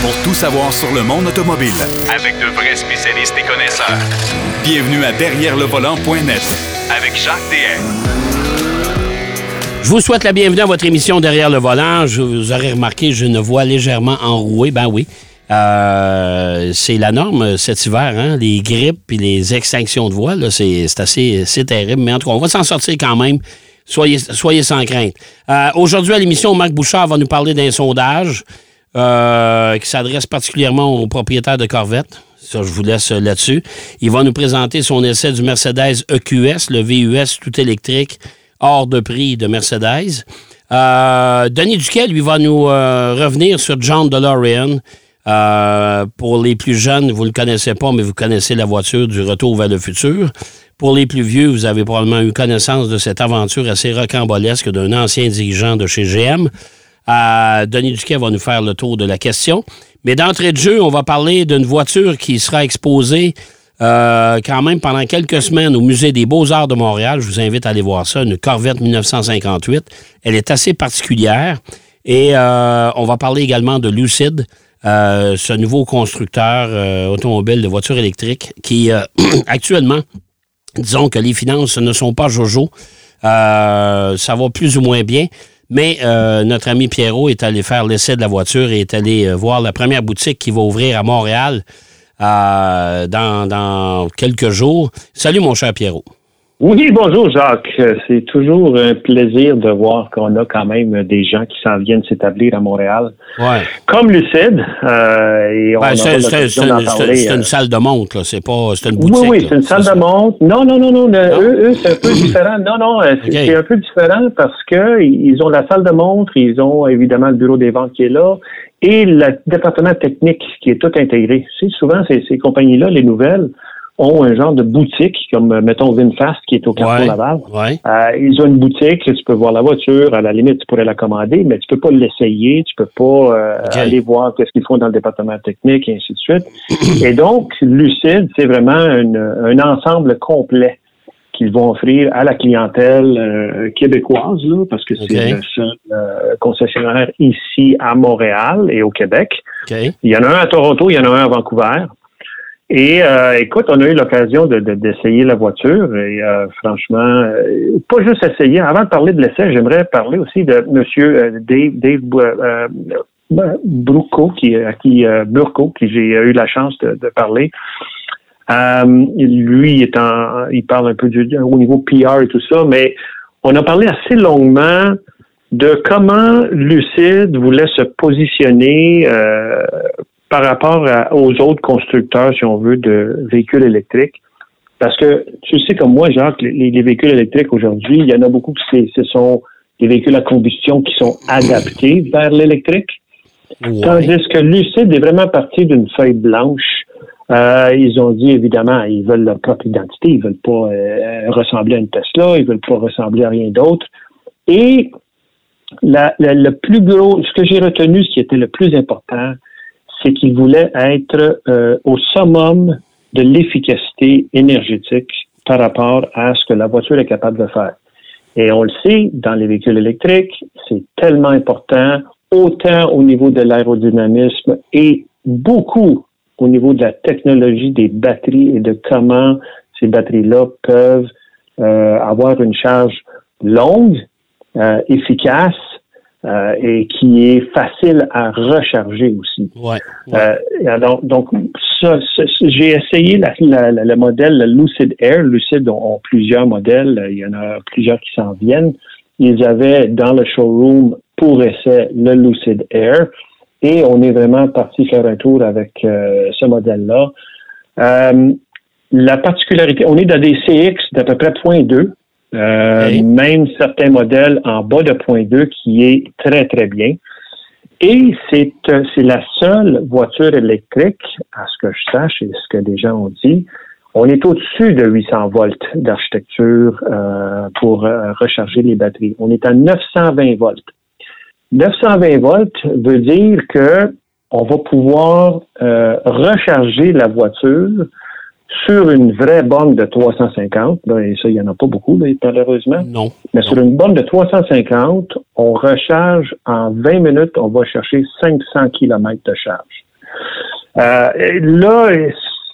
pour tout savoir sur le monde automobile. Avec de vrais spécialistes et connaisseurs. Bienvenue à Derrière le volant.net avec Jacques DM. Je vous souhaite la bienvenue à votre émission Derrière le volant. Je vous aurais remarqué, j'ai une voix légèrement enrouée. Ben oui. Euh, c'est la norme cet hiver, hein? les grippes et les extinctions de voix, c'est assez c'est terrible. Mais en tout cas, on va s'en sortir quand même. Soyez, soyez sans crainte. Euh, aujourd'hui à l'émission, Marc Bouchard va nous parler d'un sondage euh, qui s'adresse particulièrement aux propriétaires de Corvette. Ça, je vous laisse là-dessus. Il va nous présenter son essai du Mercedes EQS, le VUS tout électrique, hors de prix de Mercedes. Denis Duquet, lui, va nous revenir sur John DeLorean. Euh, pour les plus jeunes, vous ne le connaissez pas, mais vous connaissez la voiture du Retour vers le futur. Pour les plus vieux, vous avez probablement eu connaissance de cette aventure assez rocambolesque d'un ancien dirigeant de chez GM. Euh, Denis Duquet va nous faire le tour de la question. Mais d'entrée de jeu, on va parler d'une voiture qui sera exposée euh, quand même pendant quelques semaines au Musée des Beaux-Arts de Montréal. Je vous invite à aller voir ça, une Corvette 1958. Elle est assez particulière. Et on va parler également de Lucid. Euh, ce nouveau constructeur euh, automobile de voitures électriques qui, euh, actuellement, disons que les finances ne sont pas jojo. ça va plus ou moins bien. Mais notre ami Pierrot est allé faire l'essai de la voiture et est allé voir la première boutique qui va ouvrir à Montréal dans, dans quelques jours. Salut, mon cher Pierrot. Oui, bonjour Jacques. C'est toujours un plaisir de voir qu'on a quand même des gens qui s'en viennent s'établir à Montréal. Ouais. Comme Lucide. Euh, ben, c'est, une, salle de montre, là. C'est pas c'est une boutique. Oui, oui, c'est une salle de montre. Non, non, non, non. Eux, eux c'est un peu différent. Non, non, euh, c'est, un peu différent parce que ils ont la salle de montre, ils ont évidemment le bureau des ventes qui est là et le département technique qui est tout intégré. C'est souvent ces, ces compagnies-là, les nouvelles ont un genre de boutique, comme euh, mettons VinFast qui est au Carrefour Laval. Euh, ils ont une boutique, tu peux voir la voiture, à la limite tu pourrais la commander, mais tu peux pas l'essayer, tu peux pas euh, aller voir qu'est-ce qu'ils font dans le département technique et ainsi de suite. et donc, Lucide, c'est vraiment un ensemble complet qu'ils vont offrir à la clientèle québécoise, là, parce que c'est le seul concessionnaire ici à Montréal et au Québec. Il y en a un à Toronto, il y en a un à Vancouver. Et euh, écoute, on a eu l'occasion de, d'essayer la voiture et euh, franchement, euh, pas juste essayer. Avant de parler de l'essai, j'aimerais parler aussi de Monsieur Dave, Dave Brucco, qui, à qui Burco, qui j'ai eu la chance de, parler. lui étant, il parle un peu du, au niveau PR et tout ça, mais on a parlé assez longuement de comment Lucide voulait se positionner par rapport aux autres constructeurs, si on veut, de véhicules électriques. Parce que tu sais comme moi, Jacques, les, les véhicules électriques aujourd'hui, il y en a beaucoup qui ce sont des véhicules à combustion qui sont adaptés vers l'électrique. Tandis que Lucid est vraiment parti d'une feuille blanche. Euh, ils ont dit évidemment, ils veulent leur propre identité, ils veulent pas euh, ressembler à une Tesla, ils veulent pas ressembler à rien d'autre. Et la, le plus gros, ce que j'ai retenu, ce qui était le plus important, c'est qu'il voulait être euh, au summum de l'efficacité énergétique par rapport à ce que la voiture est capable de faire. Et on le sait, dans les véhicules électriques, c'est tellement important, autant au niveau de l'aérodynamisme et beaucoup au niveau de la technologie des batteries et de comment ces batteries-là peuvent euh, avoir une charge longue, euh, efficace euh, et qui est facile à recharger aussi. Ouais, euh, donc, donc ça, j'ai essayé la, la, le modèle Lucid Air. Lucid ont, plusieurs modèles. Il y en a plusieurs qui s'en viennent. Ils avaient dans le showroom pour essai le Lucid Air et on est vraiment parti faire un tour avec euh, ce modèle-là. la particularité, on est dans des CX d'à peu près 0.2. Euh, même certains modèles en bas de point 2 qui est très, très bien. Et c'est, euh, c'est la seule voiture électrique, à ce que je sache et ce que des gens ont dit, on est au-dessus de 800 volts d'architecture euh, pour recharger les batteries. On est à 920 volts. 920 volts veut dire que on va pouvoir recharger la voiture sur une vraie borne de 350, et ça, il n'y en a pas beaucoup, malheureusement. Non. Mais sur une borne de 350, on recharge en 20 minutes, on va chercher 500 km de charge. là,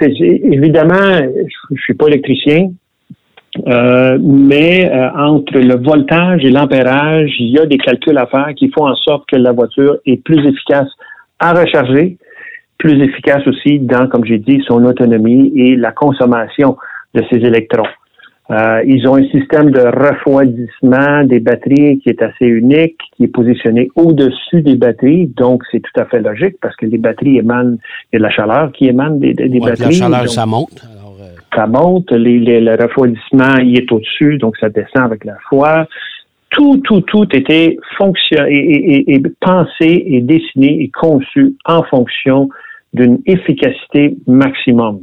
évidemment, je ne suis pas électricien, euh, mais euh, entre le voltage et l'ampérage, il y a des calculs à faire qui font en sorte que la voiture est plus efficace à recharger, plus efficace aussi dans, comme j'ai dit, son autonomie et la consommation de ses électrons. Euh, ils ont un système de refroidissement des batteries qui est assez unique, qui est positionné au-dessus des batteries, donc c'est tout à fait logique parce que les batteries émanent, il y a de la chaleur qui émane des, des batteries. La chaleur, ça monte ça monte, le refroidissement il est au-dessus, donc ça descend avec la foi. Tout, tout, tout était fonction, et, pensé et dessiné et conçu en fonction d'une efficacité maximum.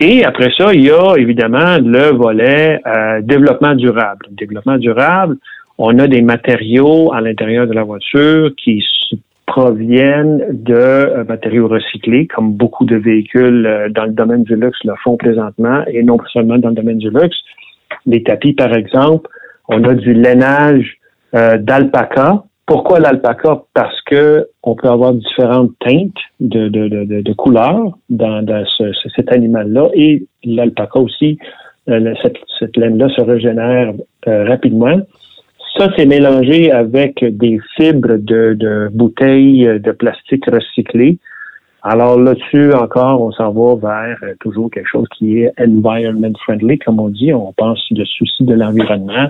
Et après ça, il y a évidemment le volet euh, développement durable. Développement durable, on a des matériaux à l'intérieur de la voiture qui proviennent de euh, matériaux recyclés, comme beaucoup de véhicules euh, dans le domaine du luxe le font présentement, et non seulement dans le domaine du luxe. Les tapis, par exemple, on a du lainage euh, d'alpaca. Pourquoi l'alpaca? Parce que on peut avoir différentes teintes de, de, de, de couleurs dans, dans ce, cet animal-là, et l'alpaca aussi, cette, cette laine-là se régénère rapidement. Ça, c'est mélangé avec des fibres de, bouteilles de plastique recyclées. Alors là-dessus, encore, on s'en va vers euh, toujours quelque chose qui est environment friendly, comme on dit. On pense le souci de l'environnement.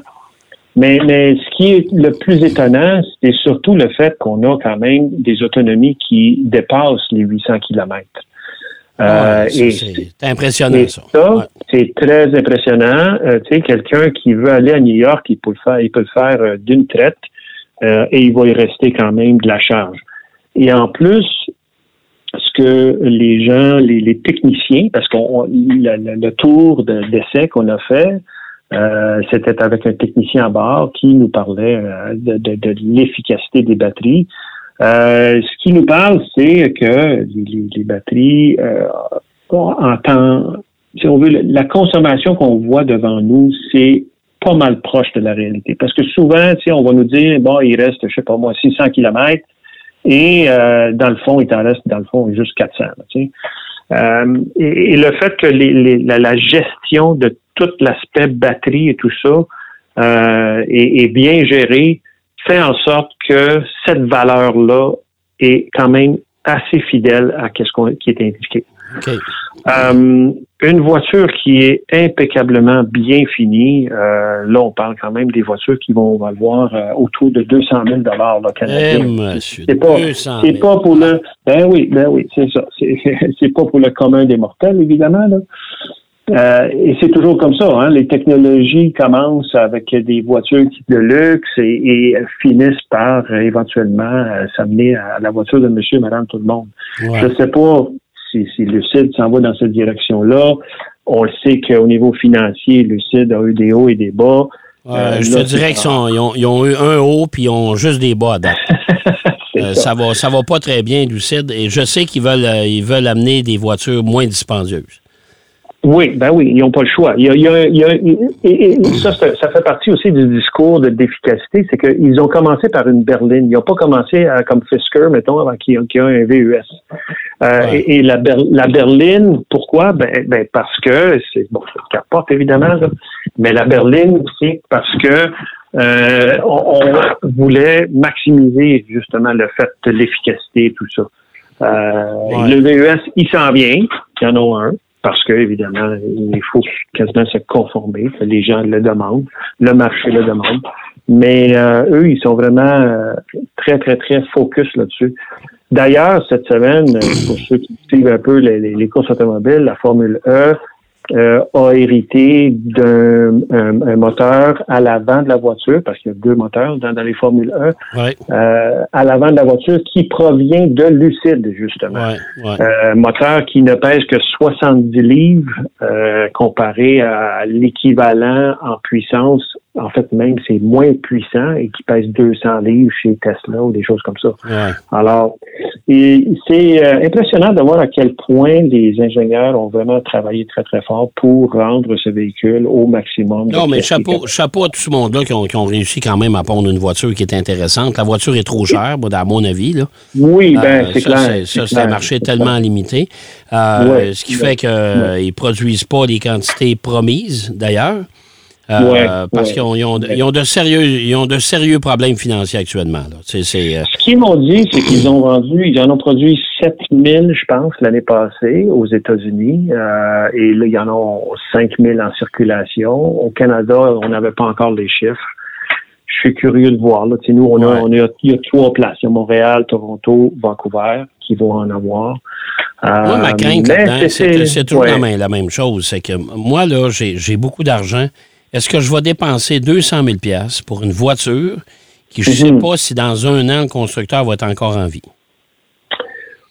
Mais, mais ce qui est le plus étonnant, c'est surtout le fait qu'on a quand même des autonomies qui dépassent les 800 kilomètres. Euh, c'est impressionnant, ça. c'est très impressionnant. Euh, tu sais, quelqu'un qui veut aller à New York, il peut le faire, il peut le faire euh, d'une traite et il va y rester quand même de la charge. Et en plus, ce que les gens, les, techniciens, parce qu'on le, tour d'essai qu'on a fait, c'était avec un technicien à bord qui nous parlait de, de l'efficacité des batteries. Euh, ce qui nous parle, c'est que les, batteries, euh, en temps, si on veut, la consommation qu'on voit devant nous, c'est pas mal proche de la réalité. Parce que souvent, on va nous dire, bon, il reste, je sais pas moi, 600 kilomètres, et euh, dans le fond, il t'en reste, dans le fond, juste 400. Euh, et, le fait que les, la, gestion de tout l'aspect batterie et tout ça euh, est, est, bien gérée, fait en sorte que cette valeur-là est quand même assez fidèle à ce qui est indiqué. Euh, une voiture qui est impeccablement bien finie, euh, là on parle quand même des voitures qui vont valoir euh, autour de 200 000 dollars. Eh, c'est pas, c'est pas pour le, ben oui, ben oui, c'est ça. C'est pas pour le commun des mortels évidemment là. Euh, et c'est toujours comme ça. Hein? Les technologies commencent avec des voitures de luxe et, finissent par euh, éventuellement euh, s'amener à la voiture de monsieur et madame tout le monde. Je ne sais pas si, si Lucide s'en va dans cette direction-là. On sait qu'au niveau financier, Lucide a eu des hauts et des bas. je te dirais qu'ils ils ont, eu un haut puis ils ont juste des bas à date. ça. va, ça va pas très bien, Lucide. Et je sais qu'ils veulent, ils veulent amener des voitures moins dispendieuses. Oui, ben oui, ils n'ont pas le choix. Il y a, il y a, et, ça, ça fait partie aussi du discours d'efficacité, c'est qu'ils ont commencé par une berline. Ils n'ont pas commencé à, comme Fisker, mettons, avant qui, a un VUS. Euh, et, la, la, berline, pourquoi? Ben, ben parce que c'est bon, ça capote évidemment, mais la berline, c'est parce que euh, on, voulait maximiser justement le fait de l'efficacité et tout ça. Euh, Le VUS, il s'en vient, il y en a un parce que évidemment, il faut quasiment se conformer. Les gens le demandent, le marché le demande. Mais euh, eux, ils sont vraiment euh, très, très, très focus là-dessus. D'ailleurs, cette semaine, pour ceux qui suivent un peu les, les courses automobiles, la Formule E, euh, a hérité d'un un, moteur à l'avant de la voiture, parce qu'il y a deux moteurs dans, les Formule 1, euh, à l'avant de la voiture qui provient de Lucide, justement. Euh, moteur qui ne pèse que 70 livres comparé à l'équivalent en puissance en fait, même c'est moins puissant et qui pèse 200 livres chez Tesla ou des choses comme ça. Alors, c'est euh, impressionnant de voir à quel point les ingénieurs ont vraiment travaillé très, très fort pour rendre ce véhicule au maximum. Non, mais chapeau, chapeau à tout ce monde-là qui ont, réussi quand même à pondre une voiture qui est intéressante. La voiture est trop chère, à mon avis. Là. Oui, ben, euh, c'est clair. Ça, c'est un marché tellement limité. Euh, ce qui fait qu'ils ne produisent pas les quantités promises, d'ailleurs. Euh, parce qu'ils ont, de sérieux, ils ont de sérieux problèmes financiers actuellement. Euh, Ce qu'ils m'ont dit, c'est qu'ils ont vendu, ils en ont produit 7000, je pense, l'année passée aux États-Unis. Euh, et là, il y en a 5000 en circulation. Au Canada, on n'avait pas encore les chiffres. Je suis curieux de voir. Là. nous, on a, on a, il y a trois places. Il y a Montréal, Toronto, Vancouver qui vont en avoir. moi, ma crainte, c'est toujours la, même, la même chose. C'est que moi, là, j'ai beaucoup d'argent est-ce que je vais dépenser 200 000 pour une voiture qui, je ne sais mhm. pas si dans un an, le constructeur va être encore en vie?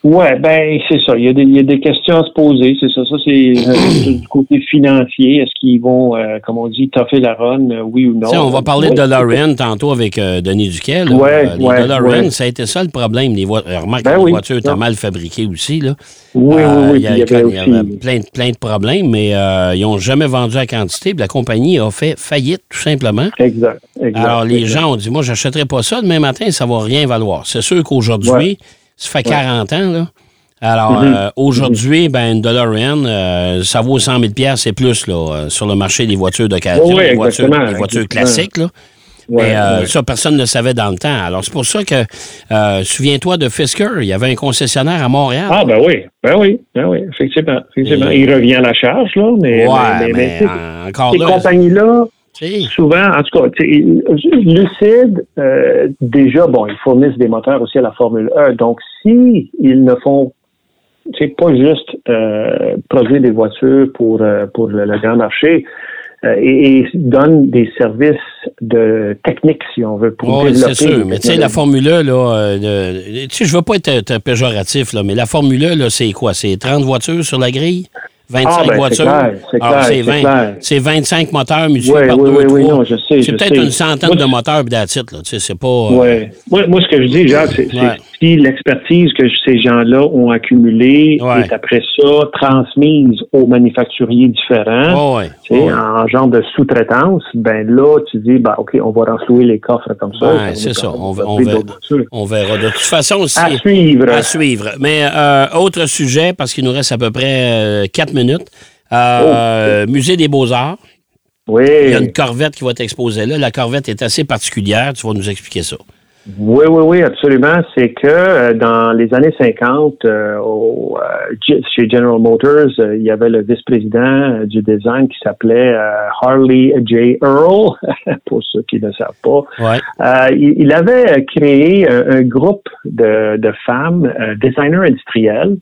Oui, ben c'est ça. Il y, a des, il y, a des, questions à se poser, c'est ça. Ça, c'est euh, du côté financier. Est-ce qu'ils vont, euh, comme on dit, toffer la run, euh, oui ou non? on va parler de DeLorean tantôt avec Denis Duquel. Oui, les DeLorean, ça a été ça le problème. Les remarque, ben les voitures étaient mal fabriquées aussi. Là. Oui, oui, oui. Il y, a, plein, plein, de problèmes, mais ils n'ont jamais vendu à quantité. la compagnie a fait faillite, tout simplement. Exact. Alors, les gens ont dit, moi, je n'achèterai pas ça. Demain matin, ça ne va rien valoir. C'est sûr qu'aujourd'hui, ça fait 40 ans, là. Alors, mhm. euh, aujourd'hui, ben, une DeLorean, euh, ça vaut 100 000 c'est plus là, euh, sur le marché des voitures d'occasion, des voitures, voitures classiques. Là. Mais ça, personne ne le savait dans le temps. Alors, c'est pour ça que, souviens-toi de Fisker, il y avait un concessionnaire à Montréal. Ah, ben oui, ben oui, ben oui, effectivement. effectivement. Il revient à la charge, là, mais, mais, mais, encore ces compagnies-là, Souvent, en tout cas, Lucide, euh, déjà, bon, ils fournissent des moteurs aussi à la Formule 1. Donc, si ils ne font c'est pas juste euh, produire des voitures pour euh, pour le, grand marché et, donnent des services de technique si on veut pour oui, c'est sûr. mais tu sais la Formule 1 là tu sais je veux pas être, péjoratif là mais la Formule 1 là c'est quoi? C'est 30 voitures sur la grille? 25 ah, ben, voitures. C'est 25 moteurs multipliés par deux, oui, oui, je sais. C'est peut-être une centaine de moteurs d'attitude, là. Tu sais, c'est pas. Euh, moi, moi, ce que je dis, Jacques, c'est si l'expertise que ces gens-là ont accumulée est après ça transmise aux manufacturiers différents, en genre de sous-traitance, ben là, tu dis, ben, OK, on va renflouer les coffres comme ça. c'est ça. On, on, verra, on, verra, De toute façon, aussi. À suivre. À suivre. Mais euh, autre sujet, parce qu'il nous reste à peu près euh, quatre minutes. Euh, oh. Musée des Beaux-Arts. Oui. Il y a une corvette qui va être exposée là. La corvette est assez particulière. Tu vas nous expliquer ça. Oui, oui, oui, absolument. C'est que euh, dans les années 50, euh, au, euh, chez General Motors, il y avait le vice-président du design qui s'appelait Harley J. Earl, pour ceux qui ne savent pas. Ouais. Il, avait créé un, groupe de, de femmes designers industriels.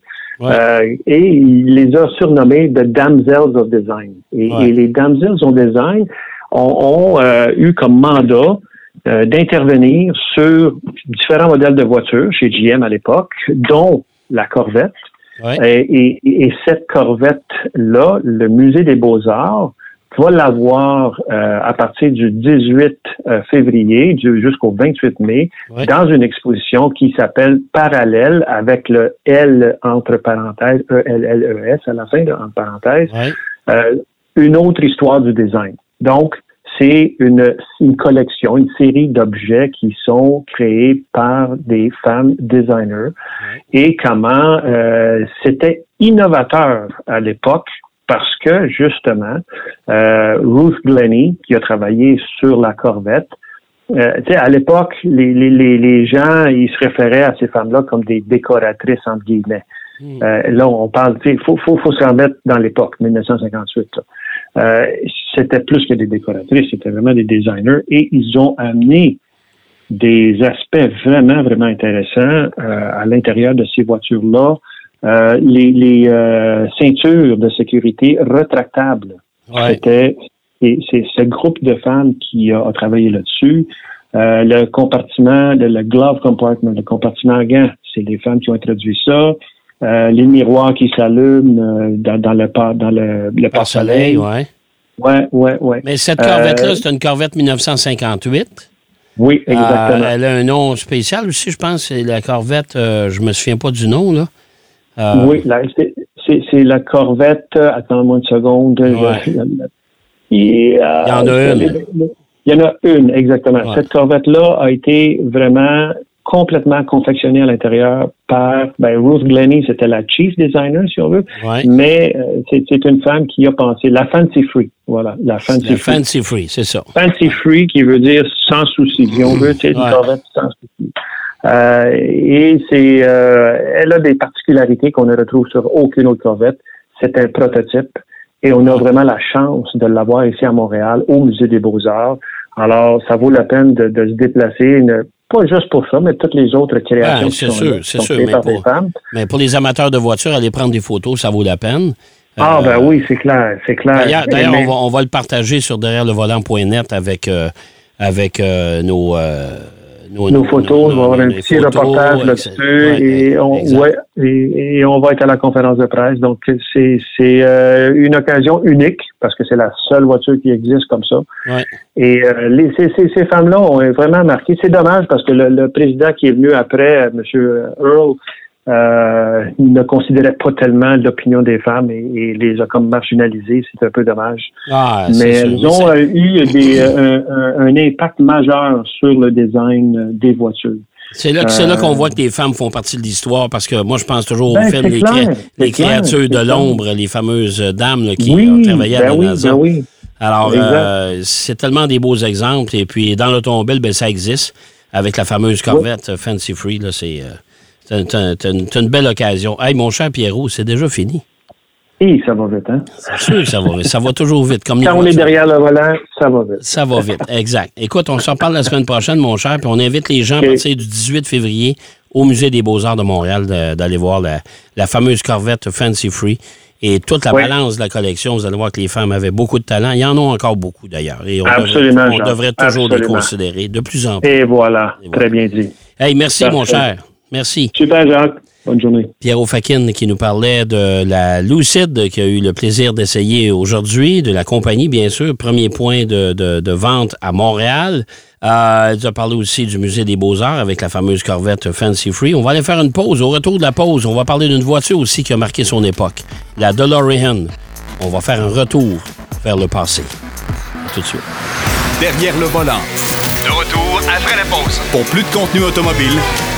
et il les a surnommées The Damsels of Design. Et, les Damsels of Design ont, ont eu comme mandat euh, d'intervenir sur différents modèles de voitures chez GM à l'époque, dont la Corvette. Et, cette Corvette-là, le Musée des Beaux-Arts va l'avoir euh, à partir du 18 euh, février jusqu'au 28 mai dans une exposition qui s'appelle Parallèle avec le L entre parenthèses, E-L-L-E-S à la fin de, entre parenthèses, une autre histoire du design. Donc, c'est une, une, collection, une série d'objets qui sont créés par des femmes designers et comment euh, c'était innovateur à l'époque parce que justement euh, Ruth Glennie qui a travaillé sur la Corvette euh, à l'époque, les, les, les, gens, ils se référaient à ces femmes-là comme des décoratrices, entre guillemets. Hmm. Euh, là, on parle, il faut, faut, faut se remettre dans l'époque, 1958. Euh, c'était plus que des décoratrices, c'était vraiment des designers et ils ont amené des aspects vraiment, vraiment intéressants euh, à l'intérieur de ces voitures-là. Euh, les, les euh, ceintures de sécurité retractables. C'était c'est ce groupe de femmes qui a, travaillé là-dessus. le compartiment, le, le, glove compartment, le compartiment à gants, c'est des femmes qui ont introduit ça. Les miroirs qui s'allument dans, le dans le, le pare-soleil. Oui, oui, oui. Mais cette Corvette-là, c'est une Corvette 1958. Oui, exactement. elle a un nom spécial aussi, je pense. C'est la Corvette, je me souviens pas du nom, là. oui, c'est la Corvette. Attends-moi une seconde. Il y en a une. Il y en a une, exactement. Cette Corvette-là a été vraiment complètement confectionnée à l'intérieur par ben, Ruth Glennie, c'était la chief designer, si on veut. Mais euh, c'est une femme qui a pensé la fancy free. Voilà, la fancy free. fancy free, c'est ça. Fancy free qui veut dire sans souci. Si on veut, c'est une Corvette sans souci. Euh, et c'est, euh, elle a des particularités qu'on ne retrouve sur aucune autre Corvette. C'est un prototype. Et on a vraiment la chance de l'avoir ici à Montréal, au Musée des Beaux-Arts. Alors, ça vaut la peine de, se déplacer, pas juste pour ça, mais toutes les autres créations c'est sûr, c'est sûr, mais pour, mais pour les amateurs de voitures, aller prendre des photos, ça vaut la peine. Ah, ben oui, c'est clair, c'est clair. D'ailleurs, on, va, le partager sur derrière le volant.net avec, euh, avec euh, nos, euh, nos, photos, on va avoir un petit reportage là-dessus et, on, et, on va être à la conférence de presse. Donc, c'est euh, une occasion unique parce que c'est la seule voiture qui existe comme ça. Et euh, les, ces, ces, femmes-là ont vraiment marqué. C'est dommage parce que le, le, président qui est venu après, M. Earl, euh, ne considérait pas tellement l'opinion des femmes et, les a comme marginalisées. C'est un peu dommage. Ah, Mais elles ont euh, eu des, euh, un, impact majeur sur le design des voitures. C'est là, là qu'on voit que les femmes font partie de l'histoire parce que moi, je pense toujours au ben, film Les, créatures de l'ombre, les fameuses dames qui ont travaillé à ben la ben oui, Alors, c'est tellement des beaux exemples. Et puis, dans l'automobile, ben, ça existe avec la fameuse Corvette Fancy Free. C'est. T'as une, belle occasion. Hey, mon cher Pierrot, c'est déjà fini. Et ça va vite, hein? C'est sûr que ça va vite. Ça va toujours vite. Comme Quand on est derrière le volant, ça va vite. Ça va vite, exact. Écoute, on s'en parle la semaine prochaine, mon cher, puis on invite les gens à partir du 18 février au Musée des Beaux-Arts de Montréal d'aller voir la, fameuse Corvette Fancy Free. Et toute la balance de la collection, vous allez voir que les femmes avaient beaucoup de talent. Il y en a encore beaucoup, d'ailleurs. Et on Absolument, devrait, on devrait toujours les considérer de plus en plus. Et voilà. Très bien dit. Hey, merci, mon cher. Merci. Super, Jacques. Bonne journée. Pierre Ofakin qui nous parlait de la Lucide qui a eu le plaisir d'essayer aujourd'hui, de la compagnie, bien sûr, premier point de, vente à Montréal. Euh, il a parlé aussi du Musée des Beaux-Arts avec la fameuse Corvette Fancy Free. On va aller faire une pause. Au retour de la pause, on va parler d'une voiture aussi qui a marqué son époque, la DeLorean. On va faire un retour vers le passé. tout de suite. Derrière le volant. De retour après la pause. Pour plus de contenu automobile,